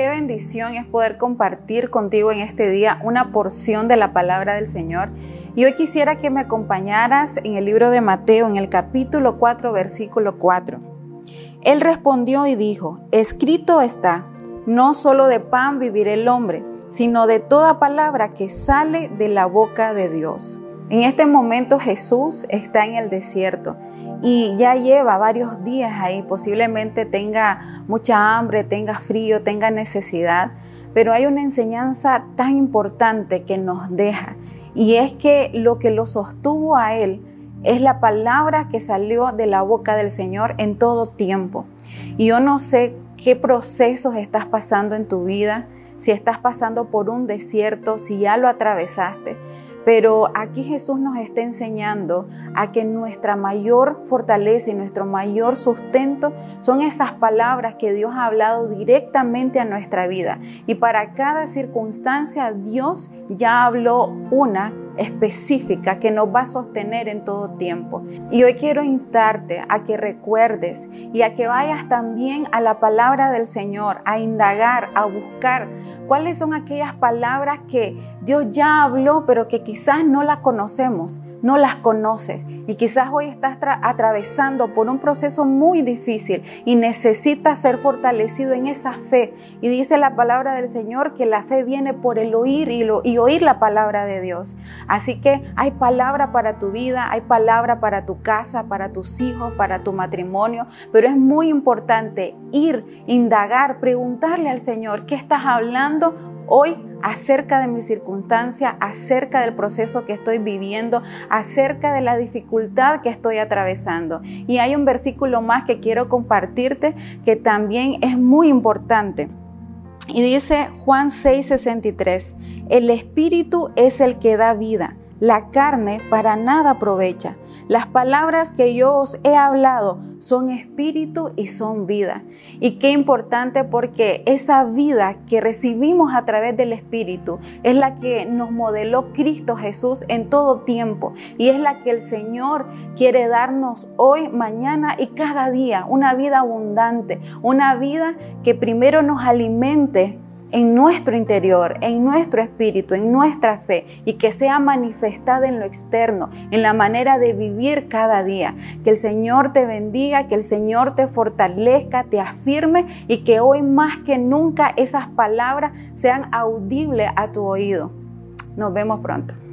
bendición es poder compartir contigo en este día una porción de la palabra del Señor. Y hoy quisiera que me acompañaras en el libro de Mateo, en el capítulo 4, versículo 4. Él respondió y dijo, escrito está, no solo de pan vivirá el hombre, sino de toda palabra que sale de la boca de Dios. En este momento Jesús está en el desierto y ya lleva varios días ahí, posiblemente tenga mucha hambre, tenga frío, tenga necesidad, pero hay una enseñanza tan importante que nos deja y es que lo que lo sostuvo a él es la palabra que salió de la boca del Señor en todo tiempo. Y yo no sé qué procesos estás pasando en tu vida, si estás pasando por un desierto, si ya lo atravesaste, pero aquí Jesús nos está enseñando a que nuestra mayor fortaleza y nuestro mayor sustento son esas palabras que Dios ha hablado directamente a nuestra vida. Y para cada circunstancia Dios ya habló una específica que nos va a sostener en todo tiempo. Y hoy quiero instarte a que recuerdes y a que vayas también a la palabra del Señor, a indagar, a buscar cuáles son aquellas palabras que Dios ya habló, pero que quizás no las conocemos no las conoces y quizás hoy estás atravesando por un proceso muy difícil y necesitas ser fortalecido en esa fe. Y dice la palabra del Señor que la fe viene por el oír y, y oír la palabra de Dios. Así que hay palabra para tu vida, hay palabra para tu casa, para tus hijos, para tu matrimonio, pero es muy importante ir, indagar, preguntarle al Señor, ¿qué estás hablando hoy acerca de mi circunstancia, acerca del proceso que estoy viviendo, acerca de la dificultad que estoy atravesando. Y hay un versículo más que quiero compartirte que también es muy importante. Y dice Juan 6:63, el Espíritu es el que da vida la carne para nada aprovecha. Las palabras que yo os he hablado son espíritu y son vida. Y qué importante porque esa vida que recibimos a través del espíritu es la que nos modeló Cristo Jesús en todo tiempo y es la que el Señor quiere darnos hoy, mañana y cada día. Una vida abundante, una vida que primero nos alimente en nuestro interior, en nuestro espíritu, en nuestra fe y que sea manifestada en lo externo, en la manera de vivir cada día. Que el Señor te bendiga, que el Señor te fortalezca, te afirme y que hoy más que nunca esas palabras sean audibles a tu oído. Nos vemos pronto.